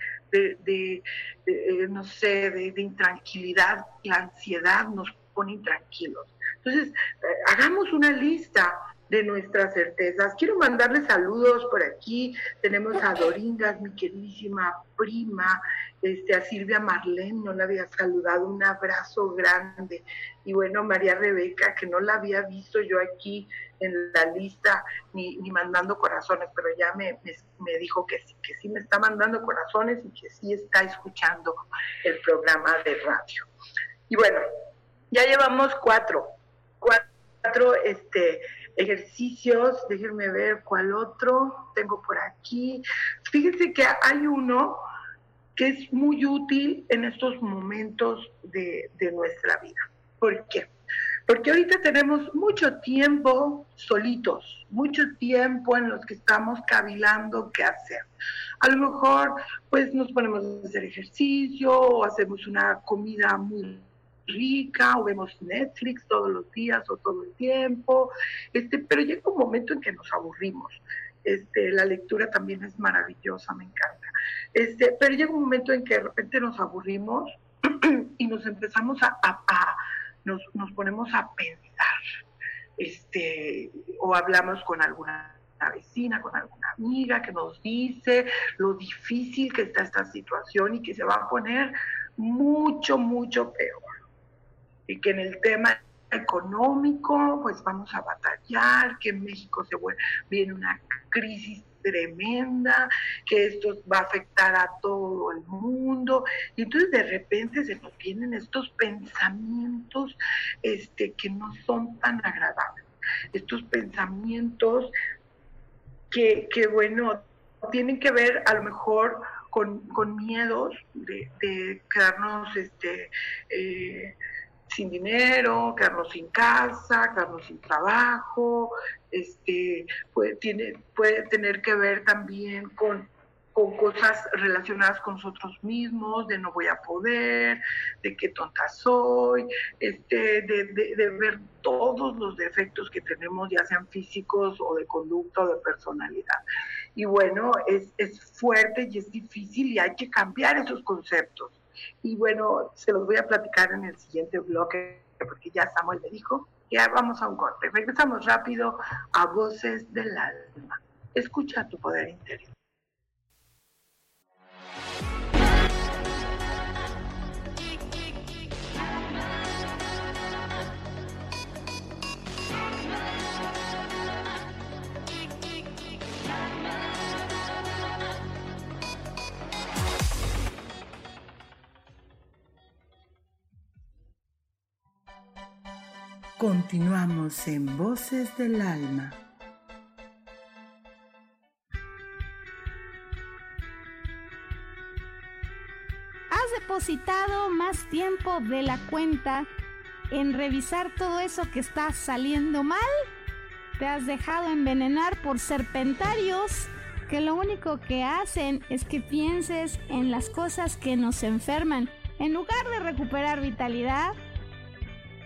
eh, no sé, de, intranquilidad. La ansiedad nos pone intranquilos. Entonces, hagamos una lista de nuestras certezas. Quiero mandarle saludos por aquí. Tenemos a Doringas, mi queridísima prima, este, a Silvia Marlene, no la había saludado, un abrazo grande. Y bueno, María Rebeca, que no la había visto yo aquí en la lista ni, ni mandando corazones, pero ya me, me, dijo que sí, que sí me está mandando corazones y que sí está escuchando el programa de radio. Y bueno, ya llevamos cuatro, cuatro este, ejercicios, déjenme ver cuál otro tengo por aquí. Fíjense que hay uno que es muy útil en estos momentos de, nuestra vida. ¿Por qué? Porque ahorita tenemos mucho tiempo solitos, mucho tiempo en los que estamos cavilando qué hacer. A lo mejor, pues nos ponemos a hacer ejercicio o hacemos una comida muy rica o vemos Netflix todos los días o todo el tiempo, este, pero llega un momento en que nos aburrimos. Este, la lectura también es maravillosa, me encanta. Este, pero llega un momento en que de repente nos aburrimos (clears throat) y nos empezamos a, nos, nos, ponemos a pensar, este, o hablamos con alguna vecina, con alguna amiga que nos dice lo difícil que está esta situación y que se va a poner mucho, mucho peor. Y que en el tema económico, pues vamos a batallar, que en México se viene una crisis tremenda, que esto va a afectar a todo el mundo. Y entonces de repente se nos vienen estos pensamientos este, que no son tan agradables. Estos pensamientos que, que bueno, tienen que ver a lo mejor con, con miedos de, de quedarnos este, eh, sin dinero, quedarnos sin casa, quedarnos sin trabajo, este, puede, tiene, puede tener que ver también con, con cosas relacionadas con nosotros mismos, de no voy a poder, de qué tonta soy, este, de, de, ver todos los defectos que tenemos, ya sean físicos o de conducta o de personalidad. Y bueno, es, es fuerte y es difícil y hay que cambiar esos conceptos. Y bueno, se los voy a platicar en el siguiente bloque, porque ya Samuel me dijo, ya vamos a un corte. Regresamos rápido a Voces del Alma. Escucha tu poder interior. Continuamos en Voces del Alma. ¿Has depositado más tiempo de la cuenta en revisar todo eso que está saliendo mal? ¿Te has dejado envenenar por serpentarios que lo único que hacen es que pienses en las cosas que nos enferman en lugar de recuperar vitalidad?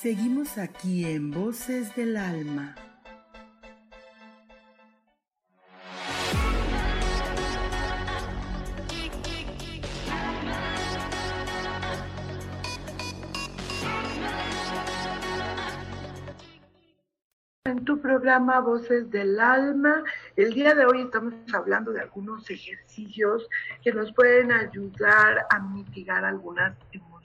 Seguimos aquí en Voces del Alma. En tu programa Voces del Alma, el día de hoy estamos hablando de algunos ejercicios que nos pueden ayudar a mitigar algunas emociones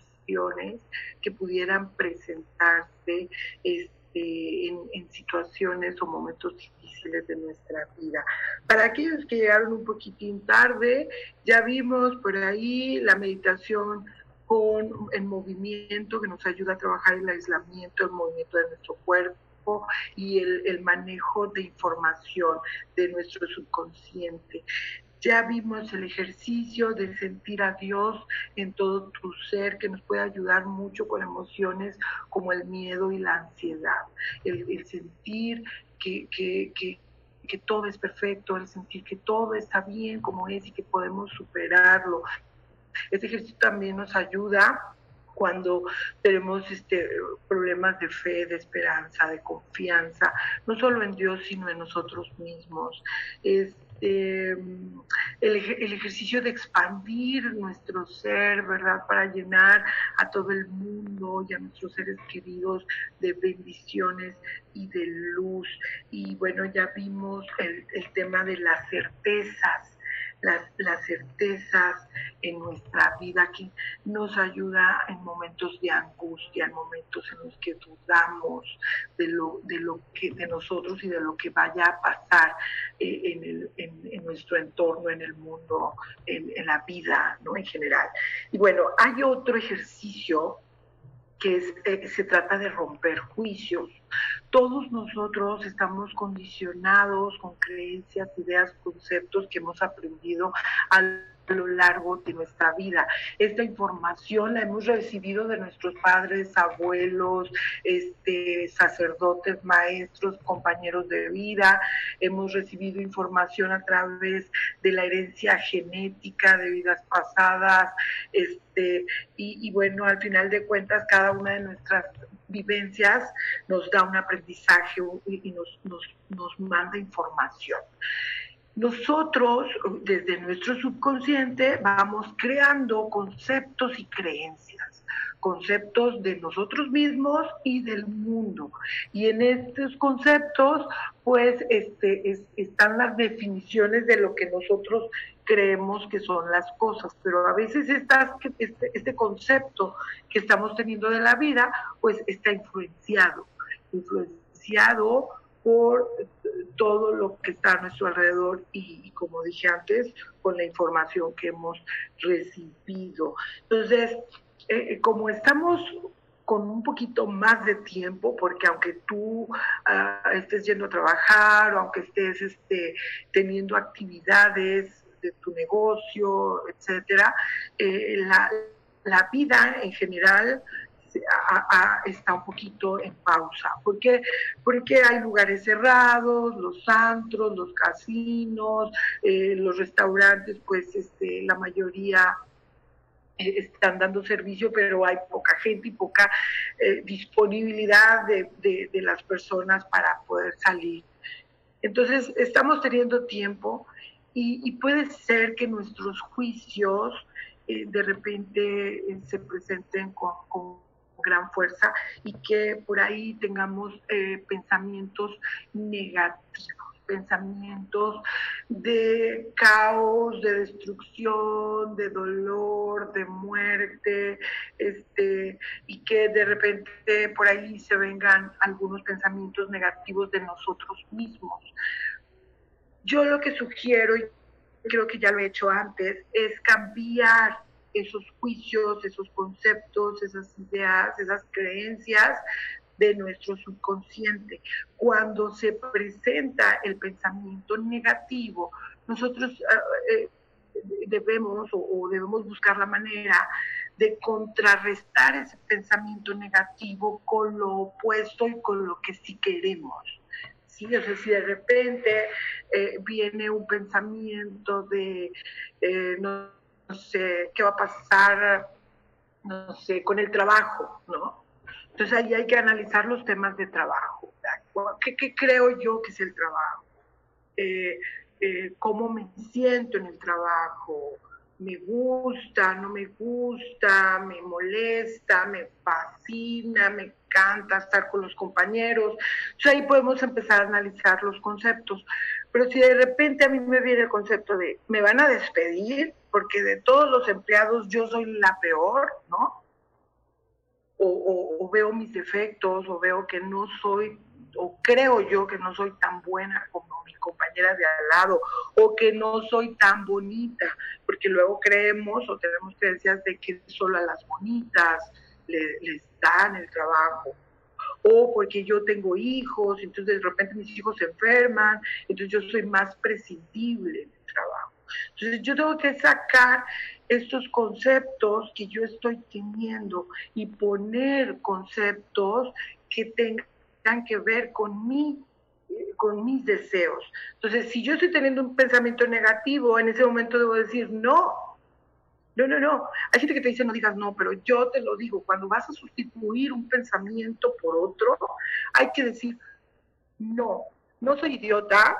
que pudieran presentarse este, en, situaciones o momentos difíciles de nuestra vida. Para aquellos que llegaron un poquitín tarde, ya vimos por ahí la meditación con el movimiento que nos ayuda a trabajar el aislamiento, el movimiento de nuestro cuerpo y el, manejo de información de nuestro subconsciente. Ya vimos el ejercicio de sentir a Dios en todo tu ser, que nos puede ayudar mucho con emociones como el miedo y la ansiedad. El, sentir que, que, que todo es perfecto, el sentir que todo está bien como es y que podemos superarlo. Este ejercicio también nos ayuda cuando tenemos este, problemas de fe, de esperanza, de confianza, no solo en Dios, sino en nosotros mismos. Este, el, el, ejercicio de expandir nuestro ser, ¿verdad? Para llenar a todo el mundo y a nuestros seres queridos de bendiciones y de luz. Y bueno, ya vimos el, el tema de las certezas las, las, certezas en nuestra vida que nos ayuda en momentos de angustia, en momentos en los que dudamos de lo, de lo que de nosotros y de lo que vaya a pasar eh, en, el, en, nuestro entorno, en el mundo, en, en la vida, ¿no? En general. Y bueno, hay otro ejercicio que es, eh, se trata de romper juicios. Todos nosotros estamos condicionados con creencias, ideas, conceptos que hemos aprendido a lo largo de nuestra vida. Esta información la hemos recibido de nuestros padres, abuelos, este, sacerdotes, maestros, compañeros de vida. Hemos recibido información a través de la herencia genética de vidas pasadas. Este, y, y bueno, al final de cuentas, cada una de nuestras vivencias nos da un aprendizaje y nos, nos, nos manda información. Nosotros desde nuestro subconsciente vamos creando conceptos y creencias, conceptos de nosotros mismos y del mundo. Y en estos conceptos, pues, este, es, están las definiciones de lo que nosotros creemos que son las cosas, pero a veces este, este concepto que estamos teniendo de la vida, pues está influenciado, influenciado por todo lo que está a nuestro alrededor y, y, como dije antes, con la información que hemos recibido. Entonces, eh, como estamos con un poquito más de tiempo, porque aunque tú uh, estés yendo a trabajar o aunque estés este, teniendo actividades de tu negocio, etcétera, eh, la, la vida en general a, a, está un poquito en pausa. ¿Por qué? Porque hay lugares cerrados, los antros, los casinos, eh, los restaurantes, pues este, la mayoría eh, están dando servicio, pero hay poca gente y poca eh, disponibilidad de, de, las personas para poder salir. Entonces, estamos teniendo tiempo y, puede ser que nuestros juicios eh, de repente eh, se presenten con, con, gran fuerza y que por ahí tengamos eh, pensamientos negativos. Pensamientos de caos, de destrucción, de dolor, de muerte, este, y que de repente por ahí se vengan algunos pensamientos negativos de nosotros mismos. Yo lo que sugiero, y creo que ya lo he hecho antes, es cambiar esos juicios, esos conceptos, esas ideas, esas creencias de nuestro subconsciente. Cuando se presenta el pensamiento negativo, nosotros eh, eh, debemos o, debemos buscar la manera de contrarrestar ese pensamiento negativo con lo opuesto y con lo que sí queremos. ¿sí? O sea, si de repente eh, viene un pensamiento de, no, no, sé, ¿qué va a pasar, no sé, con el trabajo, ¿no? Entonces ahí hay que analizar los temas de trabajo. ¿Qué, creo yo que es el trabajo? Eh, eh, ¿Cómo me siento en el trabajo? ¿Me gusta? ¿No me gusta? ¿Me molesta? ¿Me fascina? ¿Me encanta estar con los compañeros? Entonces ahí podemos empezar a analizar los conceptos. Pero si de repente a mí me viene el concepto de me van a despedir porque de todos los empleados yo soy la peor, ¿no? O, veo mis defectos, o veo que no soy, o creo yo que no soy tan buena como mi compañera de al lado, o que no soy tan bonita, porque luego creemos o tenemos creencias de que solo a las bonitas les dan el trabajo, o porque yo tengo hijos, entonces de repente mis hijos se enferman, entonces yo soy más prescindible en el trabajo. Entonces yo tengo que sacar estos conceptos que yo estoy teniendo y poner conceptos que tengan que ver con mi con mis deseos. Entonces, si yo estoy teniendo un pensamiento negativo, en ese momento debo decir no. No, no, no. Hay gente que te dice no digas no, pero yo te lo digo, cuando vas a sustituir un pensamiento por otro, hay que decir no. No soy idiota,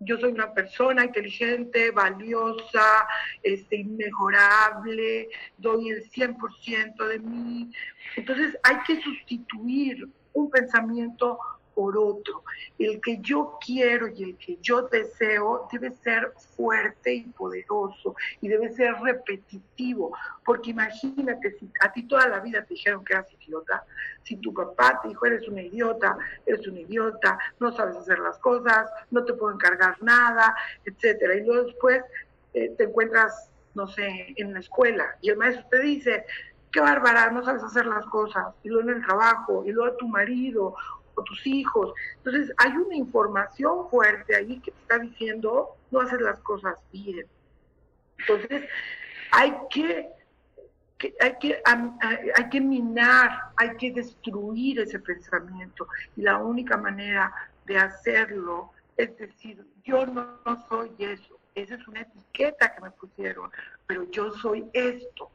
yo soy una persona inteligente, valiosa, este, inmejorable, doy el 100% de mí. Entonces hay que sustituir un pensamiento otro. El que yo quiero y el que yo deseo debe ser fuerte y poderoso y debe ser repetitivo, porque imagínate si a ti toda la vida te dijeron que eras idiota, si tu papá te dijo eres una idiota, eres un idiota, no sabes hacer las cosas, no te puedo encargar nada, etcétera, y luego después eh, te encuentras, no sé, en la escuela y el maestro te dice, qué bárbara, no sabes hacer las cosas, y luego en el trabajo, y luego tu marido tus hijos. Entonces, hay una información fuerte ahí que te está diciendo, no haces las cosas bien. Entonces, hay que, hay, que hay que minar, hay que destruir ese pensamiento. Y la única manera de hacerlo es decir, yo no soy eso. Esa es una etiqueta que me pusieron, pero yo soy esto.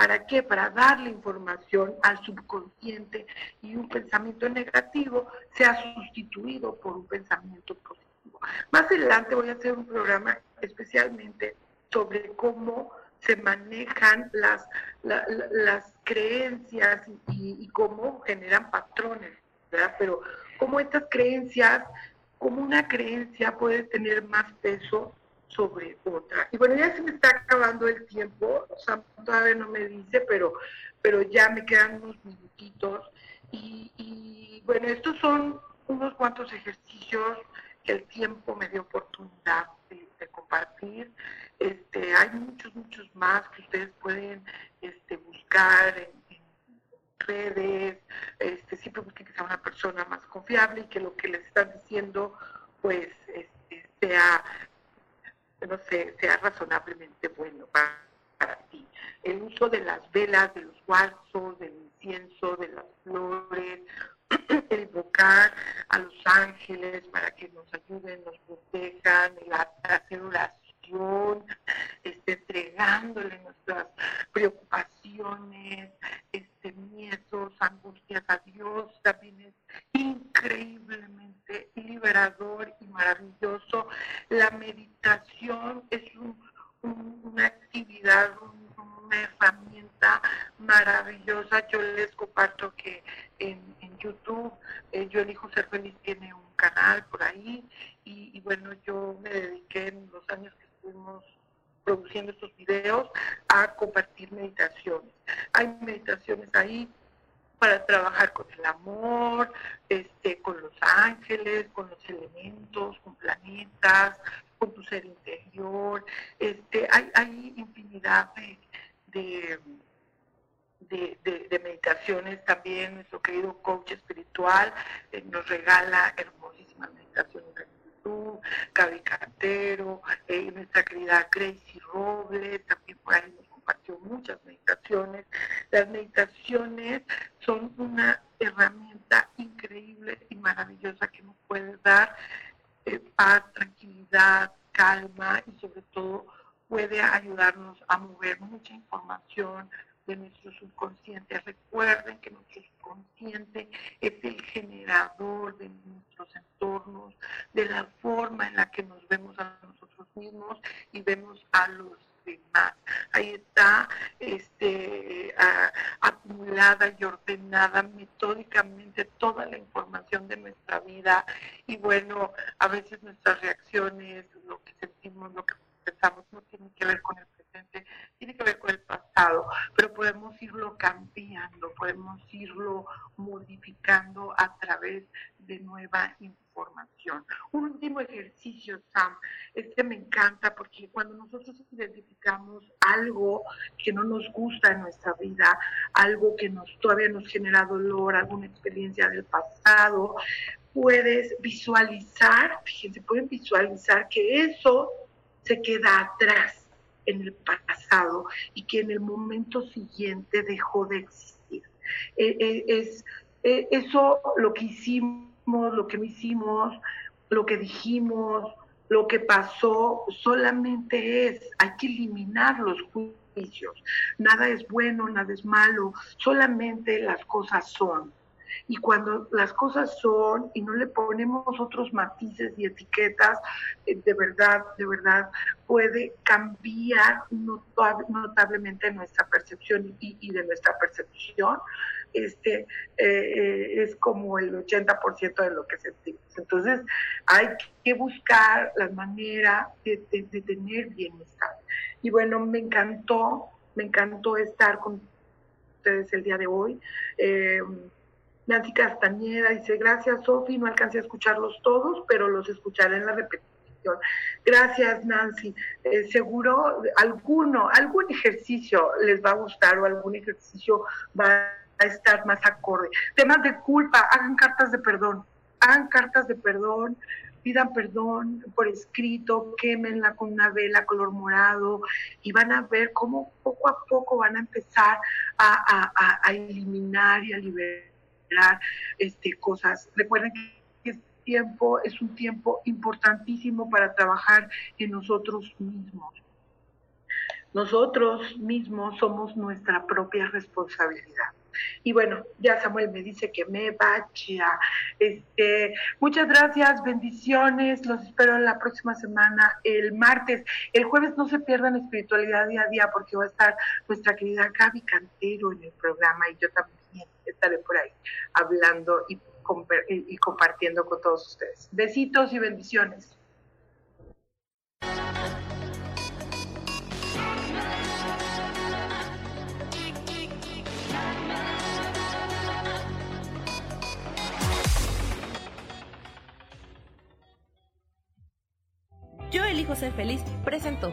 ¿Para qué? Para darle información al subconsciente y un pensamiento negativo sea sustituido por un pensamiento positivo. Más adelante voy a hacer un programa especialmente sobre cómo se manejan las, las creencias y, cómo generan patrones. Pero cómo estas creencias, cómo una creencia puede tener más peso sobre otra. Y bueno, ya se me está acabando el tiempo, o sea, todavía no me dice, pero, pero ya me quedan unos minutitos. Y, bueno, estos son unos cuantos ejercicios que el tiempo me dio oportunidad de, compartir. Este, hay muchos, muchos más que ustedes pueden este, buscar en, redes, este, siempre busquen que sea una persona más confiable y que lo que les están diciendo pues este, sea no sé, sea razonablemente bueno para, ti. El uso de las velas, de los cuarzos, del incienso, de las flores, (clears throat) el invocar a los ángeles para que nos ayuden, nos protejan, el hacer oración, este, entregándole nuestras preocupaciones, este, miedos, angustias a Dios, también es increíblemente liberador y maravilloso. La meditación es una actividad, una herramienta maravillosa. Yo les comparto que en, YouTube, eh, Yo elijo ser feliz tiene un canal por ahí produciendo estos videos a compartir meditaciones. Hay meditaciones ahí para trabajar con el amor, este, con los ángeles, con los elementos, con planetas, con tu ser interior. Este, hay, hay infinidad de, de, meditaciones también. Nuestro querido coach espiritual eh, nos regala hermosísimas meditaciones tú, Gaby Cartero, eh, nuestra querida Gracie Robles, también por ahí nos compartió muchas meditaciones. Las meditaciones son una herramienta increíble y maravillosa que nos puede dar eh, paz, tranquilidad, calma y sobre todo puede ayudarnos a mover mucha información de nuestro subconsciente. Recuerden que nuestro subconsciente es el generador de nuestros entornos, de la forma en la que nos vemos a nosotros mismos y vemos a los demás. Ahí está este, acumulada y ordenada metódicamente toda la información de nuestra y bueno, a veces nuestras reacciones, lo que sentimos, lo que pensamos no tiene que ver con el tiene que ver con el pasado, pero podemos irlo cambiando, podemos irlo modificando a través de nueva información. Un último ejercicio, Sam, este me encanta porque cuando nosotros identificamos algo que no nos gusta en nuestra vida, algo que nos todavía nos genera dolor, alguna experiencia del pasado, puedes visualizar, fíjense, pueden visualizar que eso se queda atrás en el pasado y que en el momento siguiente dejó de existir. Eh, eh, es eh, eso lo que hicimos, lo que no hicimos, lo que dijimos, lo que pasó, solamente es, hay que eliminar los juicios. Nada es bueno, nada es malo, solamente las cosas son. Y cuando las cosas son y no le ponemos otros matices y etiquetas, eh, de verdad, de verdad puede cambiar notablemente nuestra percepción y, de nuestra percepción. Este eh, es como el 80% de lo que sentimos. Entonces hay que buscar la manera de, tener bienestar. Y bueno, me encantó, me encantó estar con ustedes el día de hoy. Eh, Nancy Castañeda dice, gracias Sofi, no alcancé a escucharlos todos, pero los escucharé en la repetición. Gracias Nancy, eh, seguro alguno, algún ejercicio les va a gustar o algún ejercicio va a estar más acorde. Temas de culpa, hagan cartas de perdón, hagan cartas de perdón, pidan perdón por escrito, quémenla con una vela color morado y van a ver cómo poco a poco van a empezar a eliminar y a liberar este, cosas. Recuerden que este tiempo es un tiempo importantísimo para trabajar en nosotros mismos. Nosotros mismos somos nuestra propia responsabilidad. Y bueno, ya Samuel me dice que me vaya. Este, muchas gracias, bendiciones. Los espero la próxima semana, el martes. El jueves no se pierdan espiritualidad día a día porque va a estar nuestra querida Gaby Cantero en el programa y yo también estaré por ahí hablando y, compartiendo con todos ustedes. Besitos y bendiciones. Yo elijo ser feliz, presento.